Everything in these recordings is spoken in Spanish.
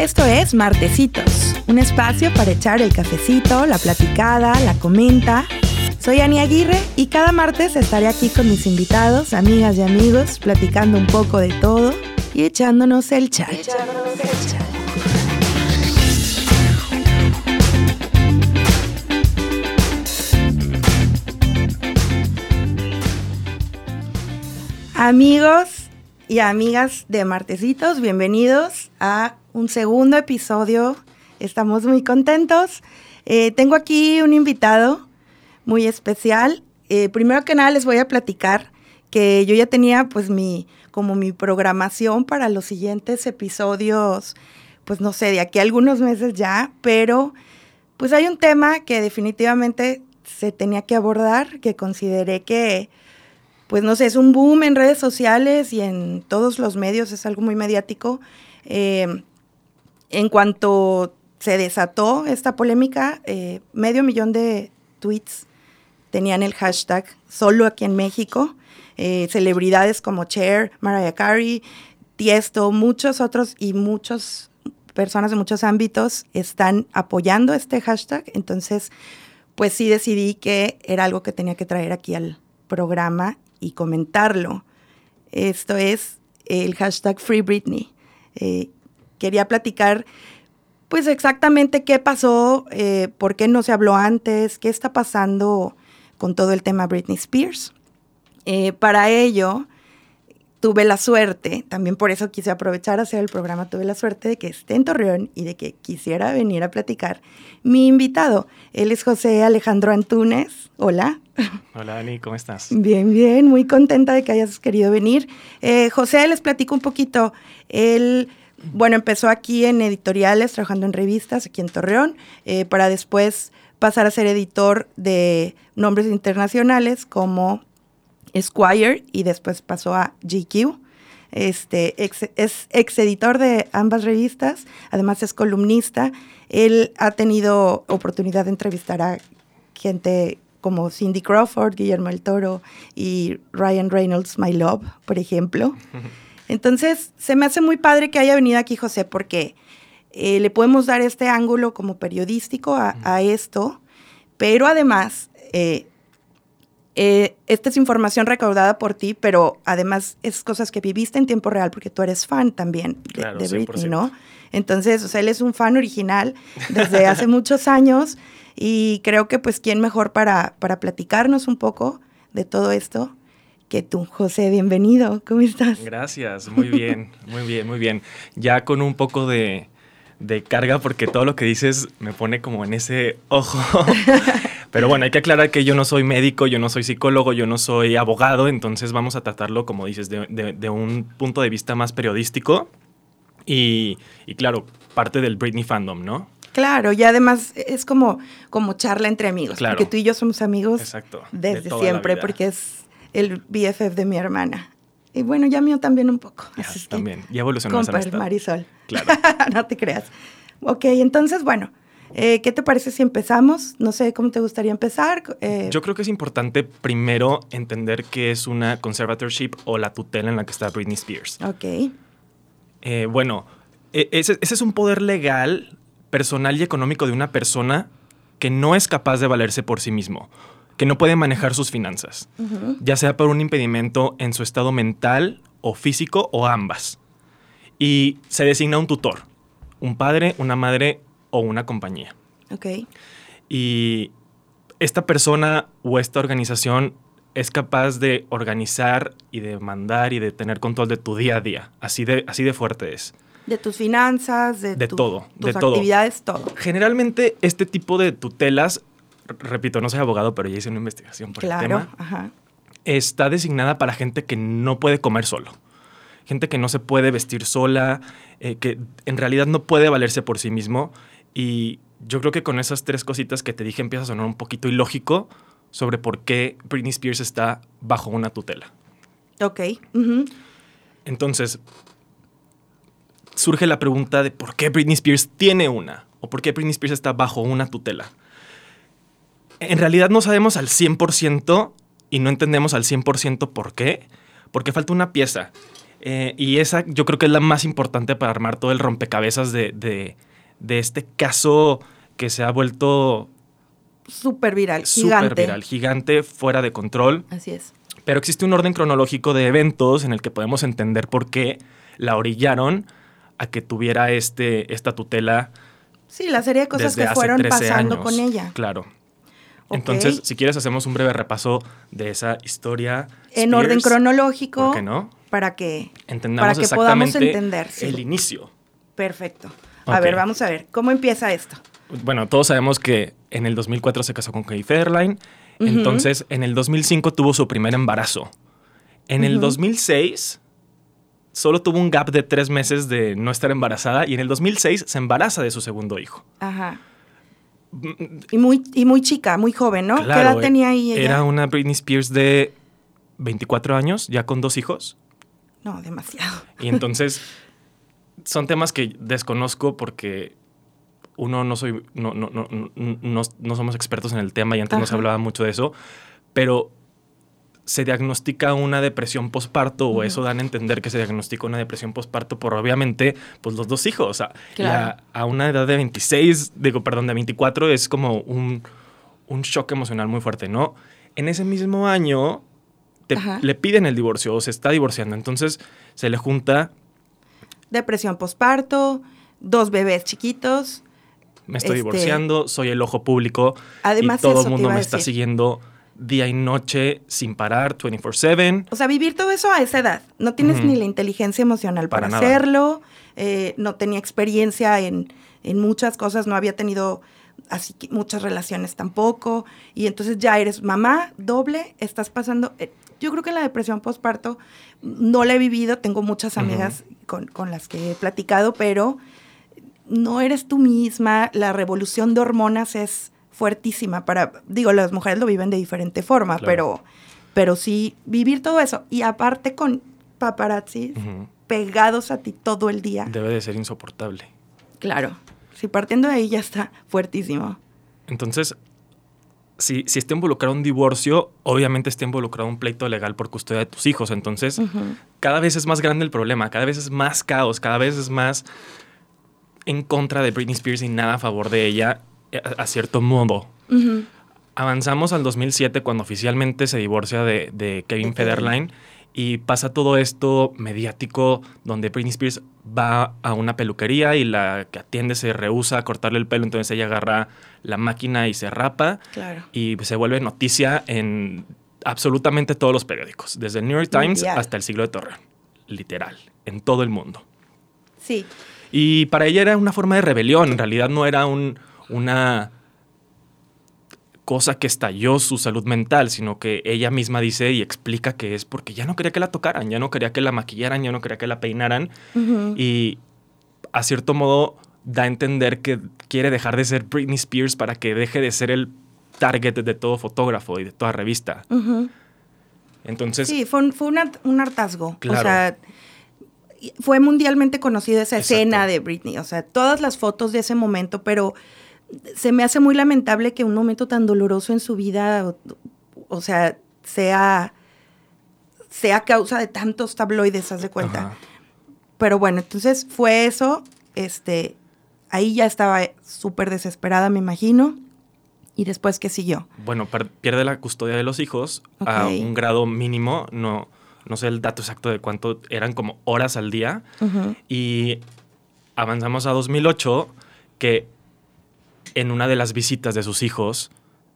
Esto es Martecitos, un espacio para echar el cafecito, la platicada, la comenta. Soy Ani Aguirre y cada martes estaré aquí con mis invitados, amigas y amigos, platicando un poco de todo y echándonos el chat. Amigos y amigas de Martecitos, bienvenidos a un segundo episodio. Estamos muy contentos. Eh, tengo aquí un invitado muy especial. Eh, primero que nada les voy a platicar que yo ya tenía pues mi como mi programación para los siguientes episodios, pues no sé, de aquí a algunos meses ya, pero pues hay un tema que definitivamente se tenía que abordar, que consideré que pues no sé, es un boom en redes sociales y en todos los medios, es algo muy mediático. Eh, en cuanto se desató esta polémica, eh, medio millón de tweets tenían el hashtag solo aquí en México. Eh, celebridades como Cher, Mariah Carey, Tiesto, muchos otros y muchas personas de muchos ámbitos están apoyando este hashtag. Entonces, pues sí decidí que era algo que tenía que traer aquí al programa y comentarlo. Esto es el hashtag Free Britney. Eh, quería platicar pues exactamente qué pasó, eh, por qué no se habló antes, qué está pasando con todo el tema Britney Spears. Eh, para ello, tuve la suerte, también por eso quise aprovechar hacer el programa, tuve la suerte de que esté en Torreón y de que quisiera venir a platicar mi invitado. Él es José Alejandro Antúnez. Hola. Hola Dani, ¿cómo estás? Bien, bien, muy contenta de que hayas querido venir. Eh, José, les platico un poquito. Él bueno, empezó aquí en editoriales, trabajando en revistas aquí en Torreón, eh, para después pasar a ser editor de nombres internacionales como Esquire y después pasó a GQ. Este, es ex editor de ambas revistas, además es columnista. Él ha tenido oportunidad de entrevistar a gente como Cindy Crawford, Guillermo el Toro y Ryan Reynolds, My Love, por ejemplo. Entonces, se me hace muy padre que haya venido aquí José porque eh, le podemos dar este ángulo como periodístico a, esto, pero además, eh, eh, esta es información recaudada por ti, pero además es cosas que viviste en tiempo real porque tú eres fan también de, Britney, ¿no? Entonces, o sea, él es un fan original desde hace muchos años y creo que pues quién mejor para, para platicarnos un poco de todo esto que tú, José, bienvenido. ¿Cómo estás? Gracias, muy bien, muy bien, muy bien. Ya con un poco de, carga porque todo lo que dices me pone como en ese ojo. Pero bueno, hay que aclarar que yo no soy médico, yo no soy psicólogo, yo no soy abogado, entonces vamos a tratarlo, como dices, de, un punto de vista más periodístico y, claro, parte del Britney fandom, ¿no? Claro, y además es como, como charla entre amigos, claro. porque tú y yo somos amigos Exacto, desde siempre, porque es el BFF de mi hermana. Y bueno, ya mío también un poco. también, ya evolucionó Marisol. Claro. no te creas. Ok, entonces, bueno, eh, ¿qué te parece si empezamos? No sé cómo te gustaría empezar. Eh, Yo creo que es importante primero entender qué es una conservatorship o la tutela en la que está Britney Spears. Ok. Eh, bueno, e, ese, ese es un poder legal, personal y económico de una persona que no es capaz de valerse por sí mismo que no puede manejar sus finanzas, ya sea por un impedimento en su estado mental o físico o ambas. Y se designa un tutor, un padre, una madre o una compañía. Ok. Y esta persona o esta organización es capaz de organizar y de mandar y de tener control de tu día a día. Así de, así de fuerte es. De tus finanzas, de, de todo, tus de actividades, todo. Generalmente este tipo de tutelas repito, no soy abogado, pero ya hice una investigación por el tema. Ajá. Está designada para gente que no puede comer solo. Gente que no se puede vestir sola, eh, que en realidad no puede valerse por sí mismo. Y yo creo que con esas tres cositas que te dije empieza a sonar un poquito ilógico sobre por qué Britney Spears está bajo una tutela. Ok. Entonces, surge la pregunta de por qué Britney Spears tiene una o por qué Britney Spears está bajo una tutela en realidad no sabemos al 100% y no entendemos al 100% por qué, porque falta una pieza. Eh, y esa yo creo que es la más importante para armar todo el rompecabezas de, de, de este caso que se ha vuelto Súper viral, gigante. súper viral, gigante, fuera de control. Así es. Pero existe un orden cronológico de eventos en el que podemos entender por qué la orillaron a que tuviera este, esta tutela Sí, la serie de cosas que fueron 13 pasando años. con ella. Claro. Entonces, si quieres, hacemos un breve repaso de esa historia. En orden cronológico. ¿Por qué no? Para que. Entendamos Para que podamos entender, sí. el inicio. Perfecto. A ver, vamos a ver. ¿Cómo empieza esto? Bueno, todos sabemos que en el 2004 se casó con Kay Federline. Ujú. Entonces, en el 2005 tuvo su primer embarazo. En el Ujú. 2006 solo tuvo un gap de tres meses de no estar embarazada y en el 2006 se embaraza de su segundo hijo. Ajá. Y muy, y muy chica, muy joven, ¿no? ¿Qué Claro, edad tenía ahí ella? Era una Britney Spears de 24 años, ya con dos hijos. No, demasiado. Y entonces son temas que desconozco porque uno no soy, no, no, no, no, no- no somos expertos en el tema y antes no se hablaba mucho de eso, pero se diagnostica una depresión posparto o eso dan a entender que se diagnostica una depresión posparto por obviamente pues los dos hijos. O sea, Claro. a, a una edad de 26, digo, perdón, de 24 es como un, un shock emocional muy fuerte, ¿no? En ese mismo año te- le piden el divorcio o se está divorciando, entonces se le junta Depresión posparto, dos bebés chiquitos. me estoy Este- divorciando, soy el ojo público Además, y todo el mundo me está siguiendo día y noche sin parar, 24/7. O sea, vivir todo eso a esa edad. No tienes ni la inteligencia emocional para, hacerlo. eh, no tenía experiencia en, en muchas cosas. No había tenido así que muchas relaciones tampoco. Y entonces ya eres mamá doble. Estás pasando. eh, yo creo que la depresión postparto no la he vivido. Tengo muchas amigas con, con las que he platicado, pero no eres tú misma. La revolución de hormonas es fuertísima para, digo, las mujeres lo viven de diferente forma, Claro. pero, pero sí vivir todo eso. Y aparte con paparazzi pegados a ti todo el día. Debe de ser insoportable. Claro. Si partiendo de ahí ya está fuertísimo. Entonces, si, si está involucrado un divorcio, obviamente está involucrado un pleito legal por custodia de tus hijos. Entonces, cada vez es más grande el problema, cada vez es más caos, cada vez es más en contra de Britney Spears y nada a favor de ella, eh, a, a cierto modo. Avanzamos al 2007 cuando oficialmente se divorcia de, De Kevin. Federline y pasa todo esto mediático donde Britney Spears va a una peluquería y la que atiende se rehúsa a cortarle el pelo, entonces ella agarra la máquina y se rapa Claro. y se vuelve noticia en absolutamente todos los periódicos, desde el New York Times Mundial. hasta el siglo de Torreón, literal, en todo el mundo. Sí. Y para ella era una forma de rebelión, en realidad no era un, una cosa que estalló su salud mental, sino que ella misma dice y explica que es porque ya no quería que la tocaran, ya no quería que la maquillaran, ya no quería que la peinaran y a cierto modo da a entender que quiere dejar de ser Britney Spears para que deje de ser el target de todo fotógrafo y de toda revista. Entonces, Sí, fue un, fue un, hart- un hartazgo. Claro. O sea, fue mundialmente conocida esa Exacto. escena de Britney. O sea, todas las fotos de ese momento, pero se me hace muy lamentable que un momento tan doloroso en su vida, o, o sea, sea, sea causa de tantos tabloides, haz de cuenta. ajá. Pero bueno, entonces fue eso. Este, ahí ya estaba súper desesperada, me imagino. Y después, ¿qué siguió? bueno, pierde la custodia de los hijos a un grado mínimo, no, no sé el dato exacto de cuánto, eran como horas al día. Y avanzamos a 2008, que en una de las visitas de sus hijos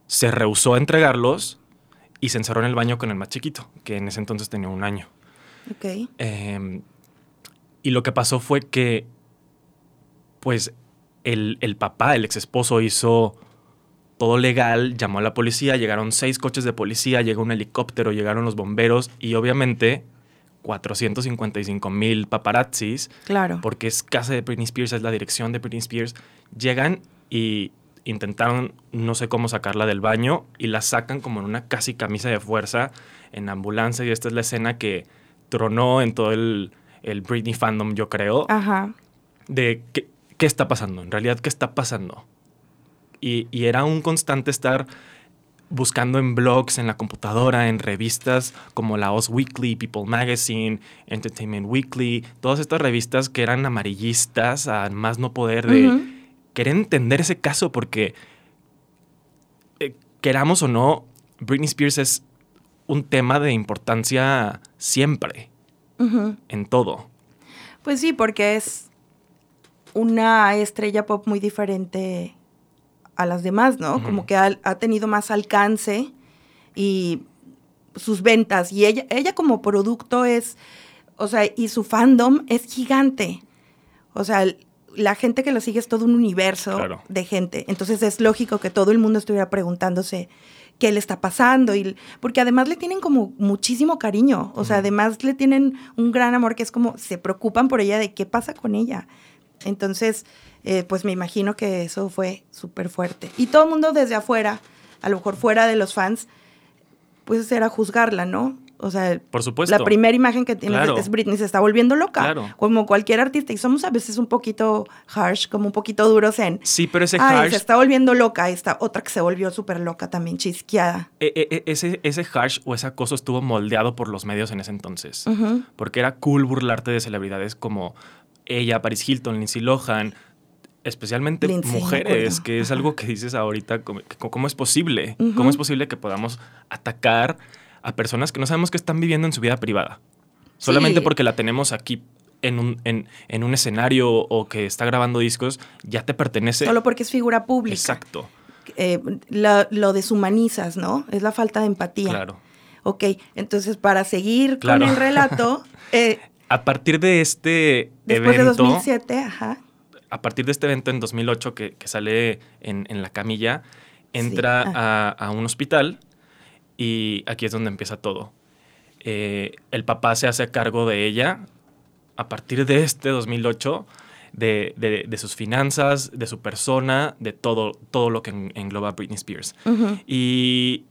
se rehusó a entregarlos y se encerró en el baño con el más chiquito, que en ese entonces tenía un año. Ok. Eh, y lo que pasó fue que, pues, el, el papá, el ex esposo, hizo todo legal, llamó a la policía, llegaron seis coches de policía, llegó un helicóptero, llegaron los bomberos y obviamente 455 mil paparazzis, Claro. porque es casa de Britney Spears, es la dirección de Britney Spears, llegan y intentaron no sé cómo sacarla del baño y la sacan como en una casi camisa de fuerza en ambulancia y esta es la escena que tronó en todo el, el Britney fandom, yo creo, Ajá. de qué, qué está pasando, en realidad qué está pasando. Y, y era un constante estar buscando en blogs, en la computadora, en revistas como la Oz Weekly, People Magazine, Entertainment Weekly, todas estas revistas que eran amarillistas, a más no poder de querer entender ese caso porque eh, queramos o no, Britney Spears es un tema de importancia siempre, en todo. Pues sí, porque es una estrella pop muy diferente a las demás, ¿no? Como que ha, tenido más alcance y sus ventas. Y ella, ella como producto es, o sea, y su fandom es gigante. O sea, la gente que lo sigue es todo un universo de gente. Entonces es lógico que todo el mundo estuviera preguntándose qué le está pasando. Y, porque además le tienen como muchísimo cariño. O sea, además le tienen un gran amor que es como se preocupan por ella de qué pasa con ella. Entonces, eh, pues me imagino que eso fue súper fuerte. Y todo el mundo desde afuera, a lo mejor fuera de los fans, pues era juzgarla, ¿no? O sea, Por supuesto. la primera imagen que tiene es Britney se está volviendo loca. Como cualquier artista. Y somos a veces un poquito harsh, como un poquito duros en. Sí, pero ese harsh. se está volviendo loca. Esta otra que se volvió súper loca también, chisqueada. E, e, e, ese, ese harsh o ese acoso estuvo moldeado por los medios en ese entonces. Porque era cool burlarte de celebridades como ella, Paris Hilton, Lindsay Lohan, especialmente mujeres, que es algo que dices ahorita, ¿cómo, es posible? ¿Cómo es posible que podamos atacar a personas que no sabemos qué están viviendo en su vida privada? Solamente porque la tenemos aquí en un, en, un escenario o que está grabando discos, ya te pertenece. Solo porque es figura pública. Exacto. Eh, lo deshumanizas, ¿no? Es la falta de empatía. Claro. Ok, entonces para seguir con el relato, eh, a partir de este Después evento. de 2007, ajá. A partir de este evento en 2008 que, sale en, la camilla, entra a, un hospital y aquí es donde empieza todo. Eh, el papá se hace cargo de ella a partir de este 2008, de, sus finanzas, de su persona, de todo, todo lo que engloba Britney Spears. Y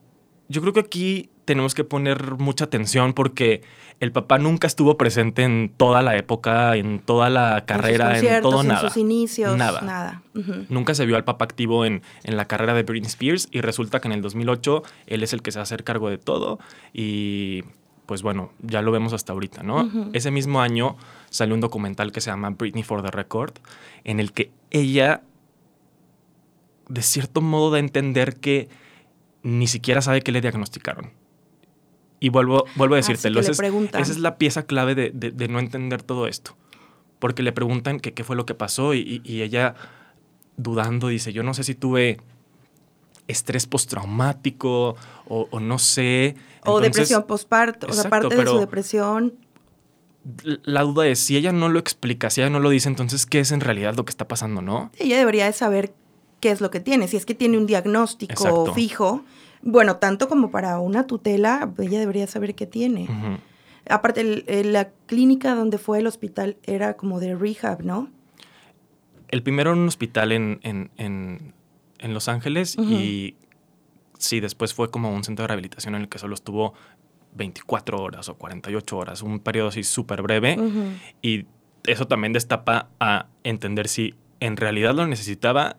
yo creo que aquí tenemos que poner mucha atención porque el papá nunca estuvo presente en toda la época, en toda la carrera, en, todo nada. En sus inicios, nada. nada. Nunca se vio al papá activo en, en, la carrera de Britney Spears y resulta que en el 2008 él es el que se va a hacer cargo de todo y pues bueno, ya lo vemos hasta ahorita, ¿no? Ese mismo año salió un documental que se llama Britney for the Record en el que ella de cierto modo da a entender que ni siquiera sabe qué le diagnosticaron. Y vuelvo, vuelvo a decírtelo, esa, es, la pieza clave de, no entender todo esto. Porque le preguntan qué fue lo que pasó y, ella dudando dice, yo no sé si tuve estrés postraumático o, no sé. o depresión postparto, o sea, parte de su depresión. La duda es, si ella no lo explica, si ella no lo dice, entonces, ¿qué es en realidad lo que está pasando, no? Ella debería de saber qué es lo que tiene. Si es que tiene un diagnóstico fijo, bueno, tanto como para una tutela, ella debería saber qué tiene. Aparte, la clínica donde fue el hospital era como de rehab, ¿no? El primero en un hospital en, en, Los Ángeles y sí, después fue como un centro de rehabilitación en el que solo estuvo 24 horas o 48 horas, un periodo así súper breve. Y eso también destapa a entender si en realidad lo necesitaba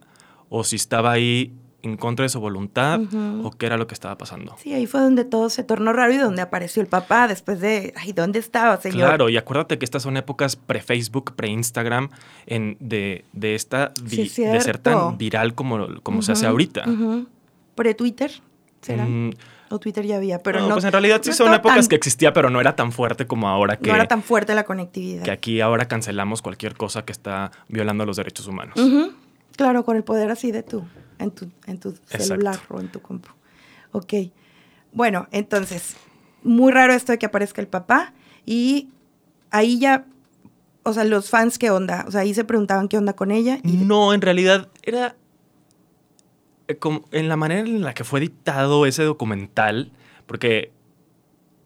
o si estaba ahí en contra de su voluntad o qué era lo que estaba pasando. Sí, ahí fue donde todo se tornó raro y donde apareció el papá después de, ay, ¿dónde estaba, señor? Claro, y acuérdate que estas son épocas pre-Facebook, pre-Instagram, de, de esta, de ser tan viral como, como se hace ahorita. ¿Pre-Twitter será? Mm. o Twitter ya había, pero no. pues en realidad sí son épocas que existía, pero no era tan fuerte como ahora que. No era tan fuerte la conectividad. Que aquí ahora cancelamos cualquier cosa que está violando los derechos humanos. Claro, con el poder así de tú, en tu, en tu celular o en tu compu. Ok. Bueno, entonces, muy raro esto de que aparezca el papá y ahí ya, o sea, los fans, ¿qué onda? O sea, ahí se preguntaban qué onda con ella. No, en realidad era eh, como en la manera en la que fue editado ese documental, porque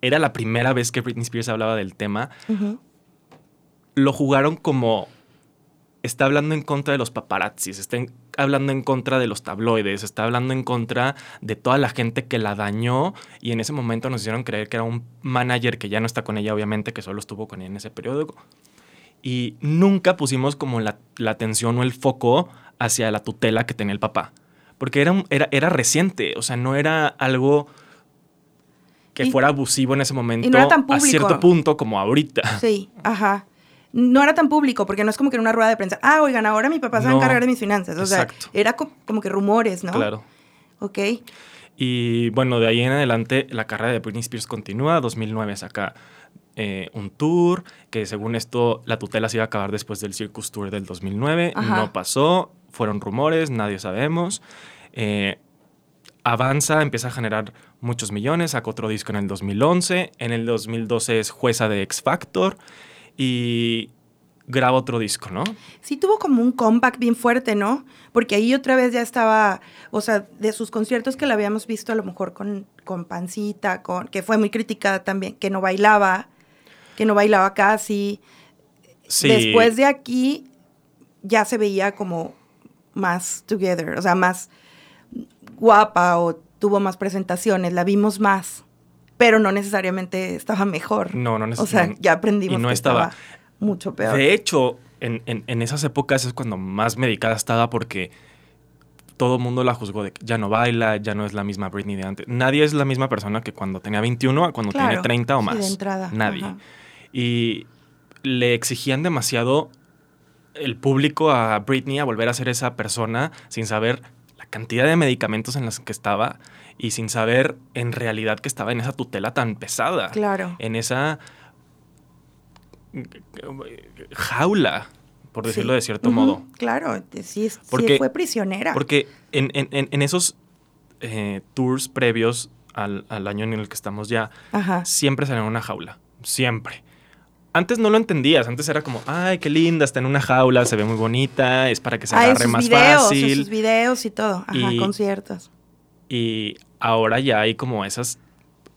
era la primera vez que Britney Spears hablaba del tema, lo jugaron como está hablando en contra de los paparazzis, está hablando en contra de los tabloides, está hablando en contra de toda la gente que la dañó y en ese momento nos hicieron creer que era un manager que ya no está con ella, obviamente, que solo estuvo con ella en ese periodo. Y nunca pusimos como la, atención o el foco hacia la tutela que tenía el papá. porque era, era, era reciente, o sea, no era algo que Y- fuera abusivo en ese momento era tan a cierto punto como ahorita. Sí, ajá. No era tan público, porque no es como que en una rueda de prensa, ah, oigan, ahora mi papá se va a No, encargar de mis finanzas. O sea, exacto. era co- como que rumores, ¿no? Claro. Ok. Y bueno, de ahí en adelante la carrera de Britney Spears continúa. 2009 saca eh, un tour, que según esto la tutela se iba a acabar después del Circus Tour del 2009. Ajá. No pasó, fueron rumores, nadie sabemos. Eh, avanza, empieza a generar muchos millones, saca otro disco en el 2011. En el 2012 es jueza de X Factor y graba otro disco, ¿no? Sí tuvo como un comeback bien fuerte, ¿no? Porque ahí otra vez ya estaba, o sea, de sus conciertos que la habíamos visto a lo mejor con, con Pancita, con, que fue muy criticada también, que no bailaba, que no bailaba casi. Sí. Después de aquí ya se veía como más together, o sea, más guapa o tuvo más presentaciones, la vimos más, pero no necesariamente estaba mejor. No, no O sea, necesariamente. ya aprendimos Y no que estaba. estaba mucho peor. De hecho, en, en- en esas épocas es cuando más medicada estaba porque todo el mundo la juzgó de que ya no baila, ya no es la misma Britney de antes. Nadie es la misma persona que cuando tenía 21 a cuando Claro, tiene 30 o sí, más. de entrada, Nadie. ajá. Y le exigían demasiado el público a Britney a volver a ser esa persona sin saber la cantidad de medicamentos en los que estaba y sin saber en realidad que estaba en esa tutela tan pesada Claro. en esa jaula, por decirlo Sí. de cierto modo. Claro, sí, sí Porque- fue prisionera. Porque en, en- esos eh, tours previos al, al año en el que estamos ya, Ajá. siempre salió en una jaula. Siempre. Antes no lo entendías. Antes era como, ay, qué linda, está en una jaula, se ve muy bonita, es para que se Ah, agarre sus más videos, fácil. sus videos y todo. Ajá, Y- conciertos. Y ahora ya hay como esas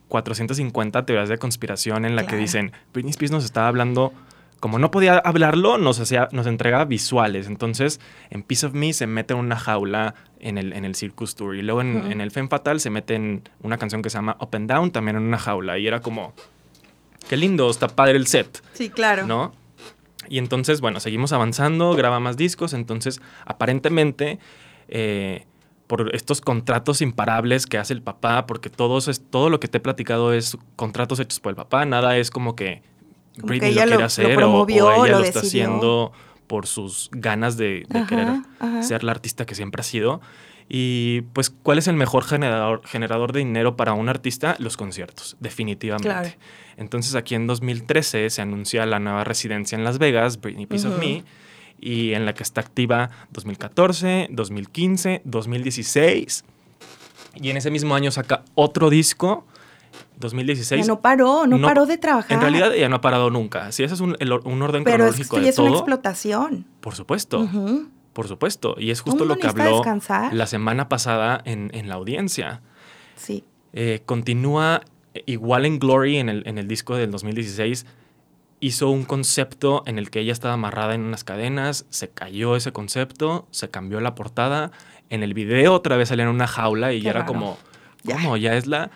450 teorías de conspiración en la que dicen, Britney Spears nos estaba hablando, como no podía hablarlo, nos, hacía, nos entregaba visuales. Entonces, en Piece of Me se mete en una jaula en el, en el Circus Tour. Y luego en, en el Femme Fatal se mete en una canción que se llama Up and Down, también en una jaula. Y era como, qué lindo, está padre el set. Sí, claro. ¿no? Y entonces, bueno, seguimos avanzando, graba más discos, entonces aparentemente eh, por estos contratos imparables que hace el papá, porque todo, eso es, todo lo que te he platicado es contratos hechos por el papá, nada es como que Como Britney que lo quiere lo hacer o- promovió, o, ella lo lo, está decidió. haciendo por sus ganas de, de Ajá, querer ajá. ser la artista que siempre ha sido. Y pues, ¿cuál es el mejor generador, generador de dinero para un artista? Los conciertos, definitivamente. Claro. Entonces aquí en 2013 se anuncia la nueva residencia en Las Vegas, Britney Piece of. Me, y en la que está activa 2014, 2015, 2016. Y en ese mismo año saca otro disco, 2016. Ya no paró, no, No- paró de trabajar. En realidad ella no ha parado nunca. Si ese es un, el un orden Pero es que cronológico esto ya de es una explotación. por supuesto. Ujú. Por supuesto. Y es justo lo que habló la semana pasada en, en la audiencia. Sí. Eh, continúa eh, igual en Glory, en el, en el disco del 2016. Hizo un concepto en el que ella estaba amarrada en unas cadenas, se cayó ese concepto, se cambió la portada. En el video otra vez salía en una jaula y Qué ya era como, Ya. ¿cómo? Ya es la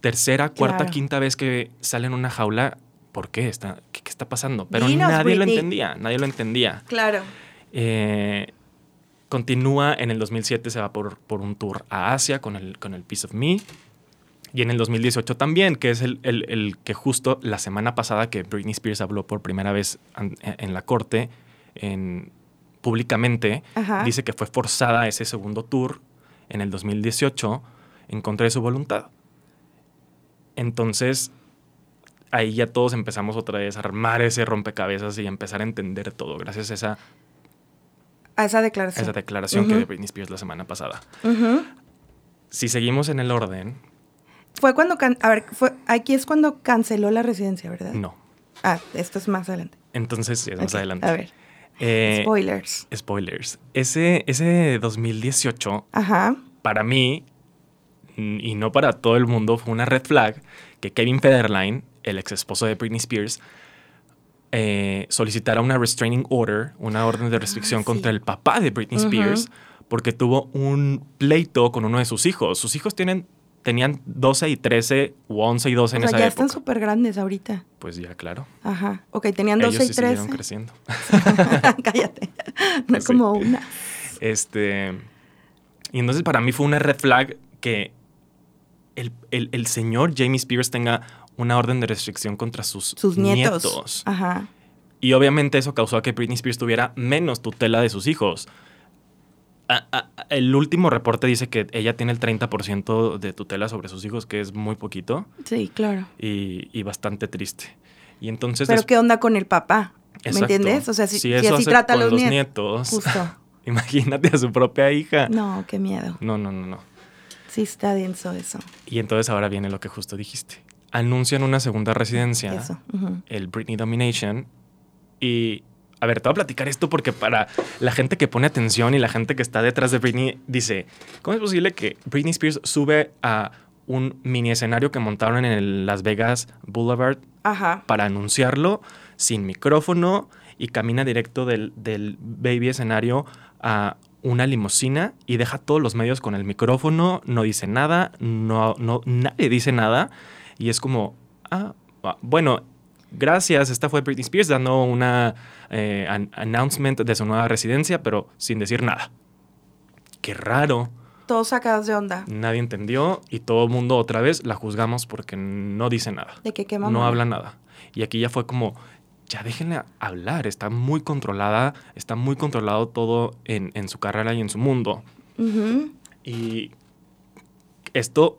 tercera, cuarta, Claro. quinta vez que sale en una jaula. ¿Por qué? Está, ¿qué, qué está pasando? Pero Dinos, nadie lo entendía, nadie lo entendía. Claro. Eh, continúa en el 2007, se va por, por un tour a Asia con el, con el Piece of Me. Y en el 2018 también, que es el, el- el que justo la semana pasada que Britney Spears habló por primera vez an- en la corte, en, públicamente, Ajá. dice que fue forzada a ese segundo tour en el 2018 en contra de su voluntad. Entonces, ahí ya todos empezamos otra vez a armar ese rompecabezas y a empezar a entender todo gracias a esa A esa declaración. esa declaración que de Britney Spears la semana pasada. Si seguimos en el orden, Fue cuando, can- a ver, fue, aquí es cuando canceló la residencia, ¿verdad? no. Ah, esto es más adelante. Entonces, sí, es más adelante. A ver, Eh, spoilers. spoilers. Ese, ese 2018, Ajá. para mí, y no para todo el mundo, fue una red flag que Kevin Federline, el ex esposo de Britney Spears, eh, solicitara una restraining order, una orden de restricción Ah, sí. contra el papá de Britney. Spears, porque tuvo un pleito con uno de sus hijos. Sus hijos tienen, tenían 12 y 13, o 11 y 12 en o sea, esa ya época. están súper grandes ahorita. Pues ya, claro. Ajá. Ok, tenían 12 Ellos y sí siguieron 13. creciendo. Cállate. No Sí. como una. Este. Y entonces para mí fue una red flag que el, el- el señor Jamie Spears tenga una orden de restricción contra sus, Sus nietos. Ajá. Y obviamente eso causó a que Britney Spears tuviera menos tutela de sus hijos. A- a- a- el último reporte dice que ella tiene el 30% de tutela sobre sus hijos, que es muy poquito Sí, claro. y, y bastante triste. Y entonces... Pero ¿qué onda con el papá? ¿Me entiendes? O sea, si, Si así trata a los, nietos. Justo. Imagínate a su propia hija. No, qué miedo. No, no, no, no. Sí está denso eso. Y entonces ahora viene lo que justo dijiste. Anuncian una segunda residencia, Eso. el Britney Domination. Y, a ver, te voy a platicar esto porque para la gente que pone atención y la gente que está detrás de Britney, dice, ¿cómo es posible que Britney Spears sube a un mini escenario que montaron en el Las Vegas Boulevard Ajá. para anunciarlo sin micrófono y camina directo del, del baby escenario a una limusina y deja todos los medios con el micrófono, no dice nada, no, no, nadie dice nada y es como, ah, ah, bueno, gracias, esta fue Britney Spears dando una eh, an- announcement de su nueva residencia, pero sin decir nada. Qué raro, Todos sacados de onda. nadie entendió y todo el mundo otra vez la juzgamos porque no dice nada De que qué no habla nada. Y aquí ya fue como, ya déjenle hablar, está muy controlada, está muy controlado todo en, en su carrera y en su mundo. Y esto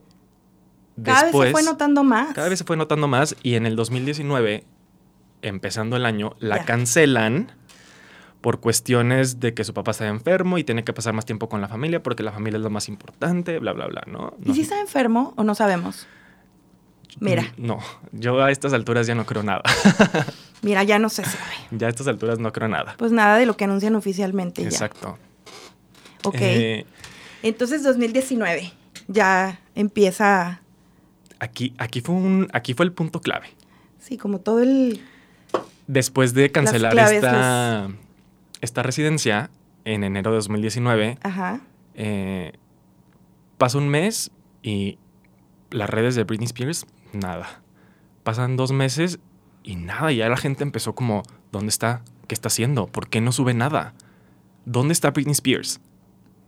Cada después... vez se fue notando más. cada vez se fue notando más y en el 2019, empezando el año, la Ya. cancelan por cuestiones de que su papá está enfermo y tiene que pasar más tiempo con la familia porque la familia es lo más importante, bla, bla, bla, ¿no? ¿Y si está enfermo o no sabemos? Mira, No, yo a estas alturas ya no creo nada. mira, ya no se sabe. ya a estas alturas no creo nada. Pues nada de lo que anuncian oficialmente Exacto. ya. Ok. Eh, Entonces 2019 ya empieza, aquí, aquí, fue un, aquí fue el punto clave. sí, como todo el... Después de cancelar claves, esta, esta residencia en enero de 2019, Ajá. eh, pasa un mes y las redes de Britney Spears, nada. Pasan dos meses y nada. Y ya la gente empezó como, ¿dónde está? ¿Qué está haciendo? ¿Por qué no sube nada? ¿Dónde está Britney Spears?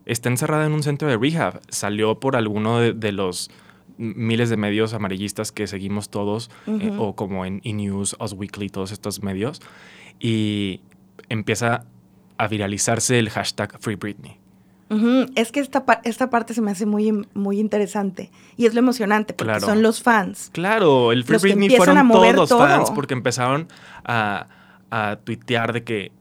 Está encerrada en un centro de rehab. Salió por alguno de, de los miles de medios amarillistas que seguimos todos, eh, o como en E-News, Us Weekly, todos estos medios. Y empieza a viralizarse el hashtag Free Britney. Es que esta, esta parte se me hace muy, muy interesante y es lo emocionante porque Claro. son los fans. Claro, el Free Los Britney fueron a todos mover todo. fans porque empezaron a, a tuitear de que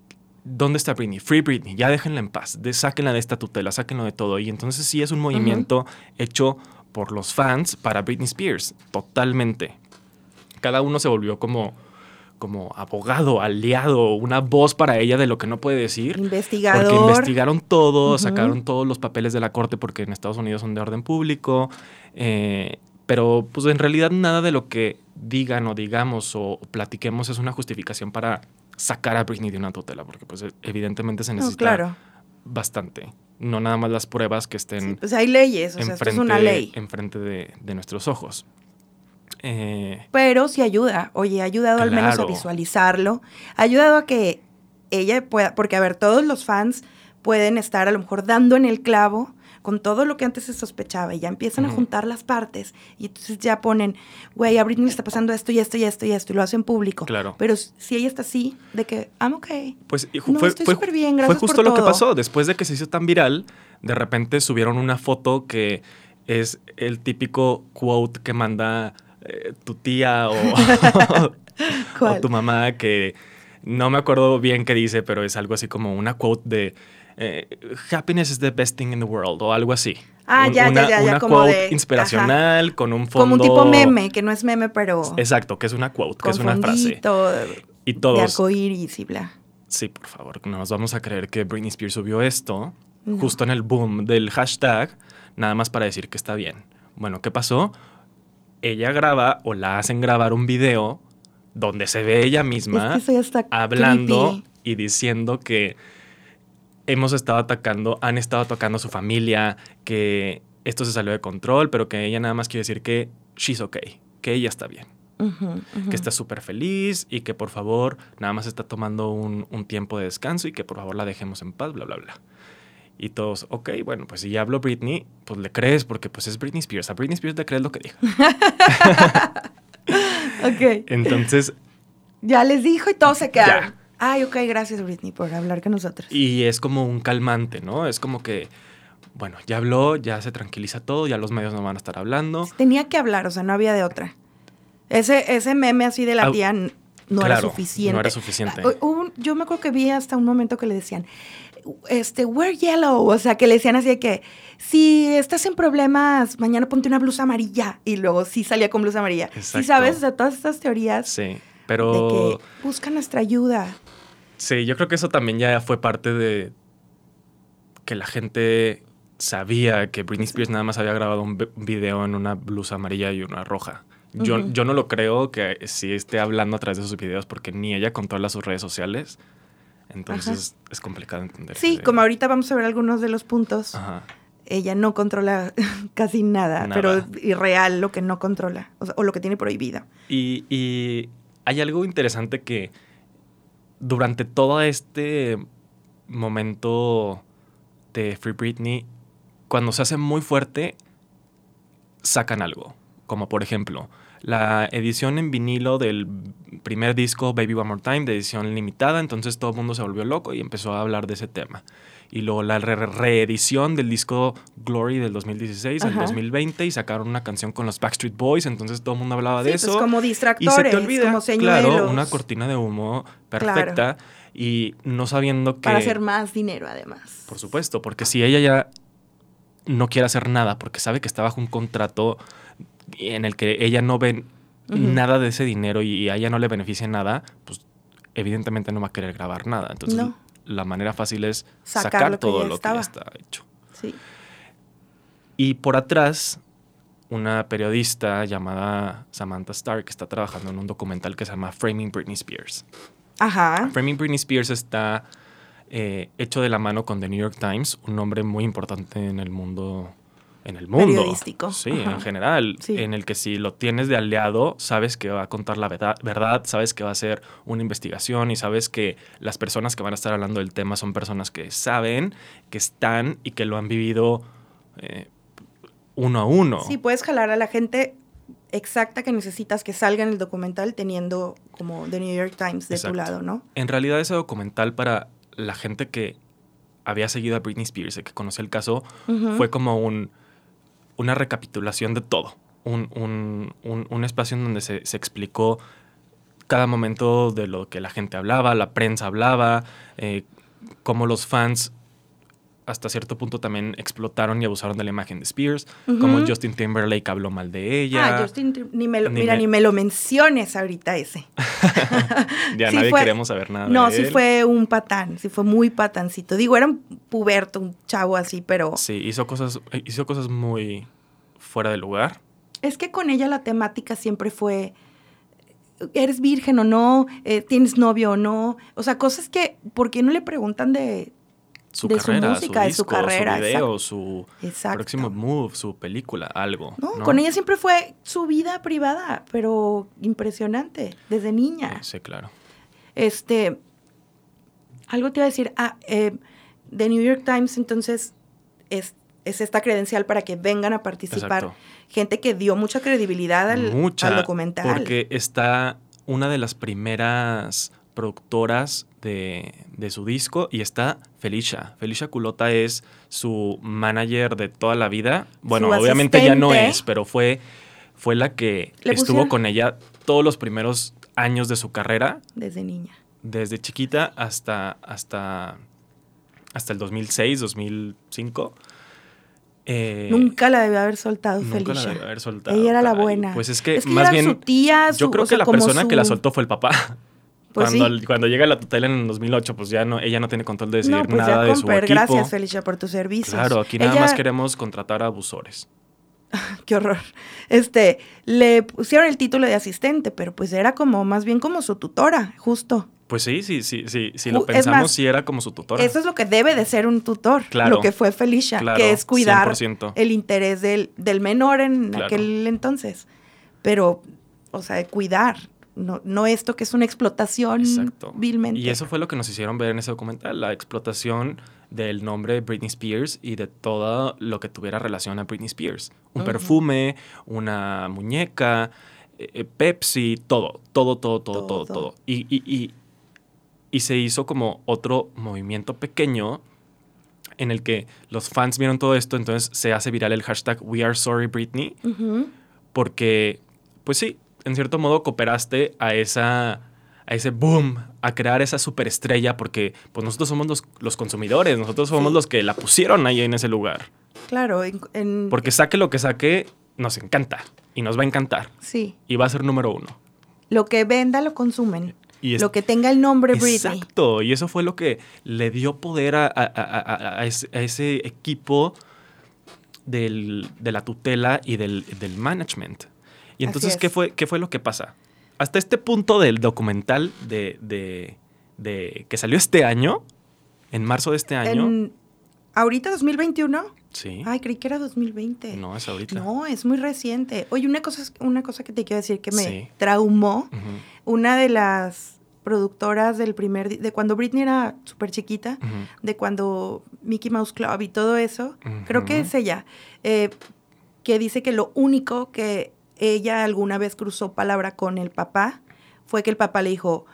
¿dónde está Britney? Free Britney, ya déjenla en paz, de, sáquenla de esta tutela, sáquenlo de todo. Y entonces sí es un movimiento hecho por los fans para Britney Spears, totalmente. Cada uno se volvió como, como abogado, aliado, una voz para ella de lo que no puede decir. Investigador. Porque investigaron todo, sacaron todos los papeles de la corte porque en Estados Unidos son de orden público. eh, pero pues en realidad nada de lo que digan o digamos o platiquemos es una justificación para sacar a Britney de una tutela, porque pues evidentemente se No, necesita claro. bastante. No nada más las pruebas que estén Sí, pues hay leyes, o sea, esto es una ley. enfrente de, de nuestros ojos. Eh, Pero sí ayuda. Oye, ha ayudado al menos a visualizarlo. Ha ayudado a que ella pueda, porque a ver, todos los fans pueden estar a lo mejor dando en el clavo con todo lo que antes se sospechaba y ya empiezan a juntar las partes y entonces ya ponen, güey, a Britney le está pasando esto y esto y esto y esto y lo hacen público. Claro. Pero si ella está así, de que, I'm okay. Pues No, fue, estoy fue- súper bien, fue gracias por justo lo que pasó. Después de que se hizo tan viral, de repente subieron una foto que es el típico quote que manda eh, tu tía o, o tu mamá, que no me acuerdo bien qué dice, pero es algo así como una quote de eh, happiness is the best thing in the world o algo así. Ah, ya, ya, una, ya, ya, una como quote de- inspiracional con un fondo. Como un tipo meme, que no es meme, pero Exacto, que es una quote, que es una frase. Y de todos, arcoíris y bla. Sí, por favor, no nos vamos a creer que Britney Spears subió esto No. justo en el boom del hashtag, nada más para decir que está bien. Bueno, ¿qué pasó? Ella graba o la hacen grabar un video donde se ve ella misma Es que hablando creepy. y diciendo que hemos estado atacando, han estado atacando a su familia, que esto se salió de control, pero que ella nada más quiere decir que she's okay, que ella está bien que está súper feliz y que por favor nada más está tomando un, un tiempo de descanso y que por favor la dejemos en paz, bla, bla, bla. Y todos, ok, bueno, pues si ya habló Britney, pues le crees porque pues es Britney Spears. A Britney Spears le crees lo que diga. ok. Entonces, Ya les dijo y todos se quedaron. Ya. Ay, ok, gracias Britney por hablar con nosotros. y es como un calmante, ¿no? Es como que, bueno, ya habló, ya se tranquiliza todo, ya los medios no van a estar hablando. Tenía que hablar, o sea, no había de otra. Ese, ese meme así de la tía no era suficiente. no era suficiente. Ah, hubo yo me acuerdo que vi hasta un momento que le decían, este, wear yellow, o sea, que le decían así de que, si estás en problemas, mañana ponte una blusa amarilla. Y luego sí salía con blusa amarilla. Sí, Exacto. sabes, o sea, todas estas teorías Sí, de pero... que busca nuestra ayuda. Sí, yo creo que eso también ya fue parte de que la gente sabía que Britney Spears nada más había grabado un vi- video en una blusa amarilla y una roja. Yo, yo no lo creo que sí esté hablando a través de sus videos porque ni ella controla sus redes sociales. Entonces es complicado entender. Sí, como ahorita vamos a ver algunos de los puntos. Ajá. ella no controla casi nada, Nada. pero irreal lo que no controla o, sea, o lo que tiene prohibida. Y, y hay algo interesante que durante todo este momento de Free Britney, cuando se hace muy fuerte, sacan algo. Como por ejemplo, la edición en vinilo del primer disco Baby One More Time, de edición limitada, entonces todo el mundo se volvió loco y empezó a hablar de ese tema. Y luego la re- reedición del disco Glory del 2016 al Ajá. 2020 y sacaron una canción con los Backstreet Boys, entonces todo el mundo hablaba de pues eso. como Y distractores, se te olvida, como señuelos. claro, una cortina de humo perfecta y no sabiendo que... Para hacer más dinero, además. Por supuesto, porque si ella ya no quiere hacer nada porque sabe que está bajo un contrato en el que ella no ve nada de ese dinero y a ella no le beneficia nada, pues evidentemente no va a querer grabar nada. Entonces No. La manera fácil es Sacar sacar, lo que todo lo que ya está hecho. Sí. Y por atrás, una periodista llamada Samantha Stark está trabajando en un documental que se llama Framing Britney Spears. Ajá. Framing Britney Spears está eh, hecho de la mano con The New York Times, un nombre muy importante en el mundo. En el mundo. Periodístico, Sí, ajá. en general. Sí. En el que si lo tienes de aliado, sabes que va a contar la verdad, verdad, sabes que va a ser una investigación y sabes que las personas que van a estar hablando del tema son personas que saben, que están y que lo han vivido eh, uno a uno. Sí, puedes jalar a la gente exacta que necesitas que salga en el documental teniendo como The New York Times de Exacto. tu lado, ¿no? En realidad ese documental para la gente que había seguido a Britney Spears y que conocía el caso, fue como un, una recapitulación de todo. Un, un- un- un espacio en donde se, se explicó cada momento de lo que la gente hablaba, la prensa hablaba, eh, cómo los fans hasta cierto punto también explotaron y abusaron de la imagen de Spears, como. Justin Timberlake habló mal de ella. Ah, Justin, ni me lo, Ni mira, me- ni me lo menciones ahorita ese. ya Sí nadie fue- queremos saber nada No, de sí fue un patán, sí fue muy patancito. Digo, era un puberto, un chavo así, pero Sí, hizo cosas, hizo cosas muy fuera de lugar. es que con ella la temática siempre fue, ¿eres virgen o no? Eh, ¿Tienes novio o no? O sea, cosas que, ¿por qué no le preguntan de... Su De su carrera, música, de su disco, carrera, su video, su Exacto. próximo move, su película, algo. No, ¿no? con ella siempre fue su vida privada, pero impresionante, desde niña. Sí, claro. Este, algo te iba a decir, ah, eh, The New York Times entonces es, es esta credencial para que vengan a participar Exacto. gente que dio mucha credibilidad al, Mucha, al documental. Porque está una de las primeras productoras de, de su disco y está Felicia. Felicia Culota es su manager de toda la vida. Bueno, Su obviamente ya no es, pero fue, fue la que estuvo pusieron- con ella todos los primeros años de su carrera. Desde niña. desde chiquita hasta, hasta, hasta el 2006, 2005. Eh, nunca la debió haber soltado nunca la Felicia. debió haber soltado. Ella era la buena. Pues es que, Es que más bien, su tía, yo creo que la persona que la soltó fue el papá. Pues cuando, sí. cuando llega la tutela en el 2008, pues ya no, ella no tiene control de decidir No, pues nada ya de su equipo. gracias Felicia por tus servicios. Claro, aquí nada Ella- más queremos contratar a abusores. Qué horror. Este, le pusieron el título de asistente, pero pues era como, más bien como su tutora, justo. Pues sí, sí, sí, sí, si lo es pensamos, más, sí era como su tutora. Eso es lo que debe de ser un tutor, Claro. lo que fue Felicia, Claro, que es cuidar 100%. el interés del, del menor en Claro. aquel entonces. Pero, o sea, cuidar, no, no esto que es una explotación Exacto. vilmente. Y eso fue lo que nos hicieron ver en ese documental, la explotación del nombre Britney Spears y de todo lo que tuviera relación a Britney Spears. Un perfume, una muñeca, eh, eh, Pepsi, todo, todo, todo, todo, todo, Todo. todo. Y, y- y- y se hizo como otro movimiento pequeño en el que los fans vieron todo esto, entonces se hace viral el hashtag We Are Sorry Britney porque, pues sí, en cierto modo cooperaste a esa a ese boom, a crear esa superestrella, porque pues nosotros somos los, los consumidores, nosotros somos Sí. los que la pusieron ahí en ese lugar. Claro, en, en- Porque saque lo que saque, nos encanta y nos va a encantar sí. y va a ser número uno. Lo que venda lo consumen. Y es- lo que tenga el nombre Britney. Exacto, y eso fue lo que le dio poder a, a- a- ese, a ese equipo del- de la tutela y del, del management. Y entonces, es. ¿qué fue, ¿qué fue lo que pasa? Hasta este punto del documental de, de- de- que salió este año, en marzo de este año. En- ¿Ahorita 2021? sí. Ay, creí que era 2020. no, es ahorita. No, es muy reciente. Oye, una cosa, una cosa que te quiero decir que me Sí. traumó. Una de las productoras del primer, de cuando Britney era súper chiquita, de cuando Mickey Mouse Club y todo eso, creo que es ella, eh, que dice que lo único que ella alguna vez cruzó palabra con el papá fue que el papá le dijo,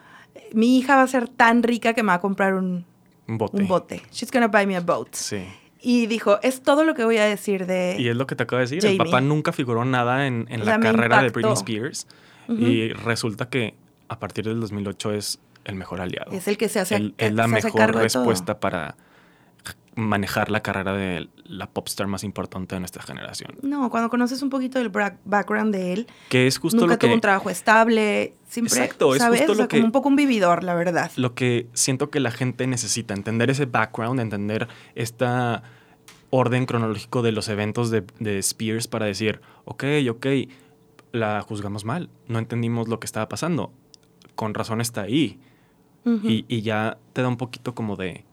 mi hija va a ser tan rica que me va a comprar un, Un bote. un bote. She's gonna buy me a boat. Sí. Y dijo, es todo lo que voy a decir de... Y es lo que te acabo de decir. El papá nunca figuró nada en, en la carrera de. Britney Spears. Y resulta que a partir del 2008 es el mejor aliado. Es el que se hace, es la se mejor respuesta para manejar la carrera de la popstar más importante de nuestra generación. No, cuando conoces un poquito del background de él, Que es justo nunca lo que, tuvo un trabajo estable, siempre, Exacto, es ¿sabes? justo O sea, lo que- como un poco un vividor, la verdad. lo que siento que la gente necesita, entender ese background, entender esta orden cronológico de los eventos de, de Spears para decir, ok, ok, la juzgamos mal, no entendimos lo que estaba pasando, con razón está ahí. Y, y ya te da un poquito como de...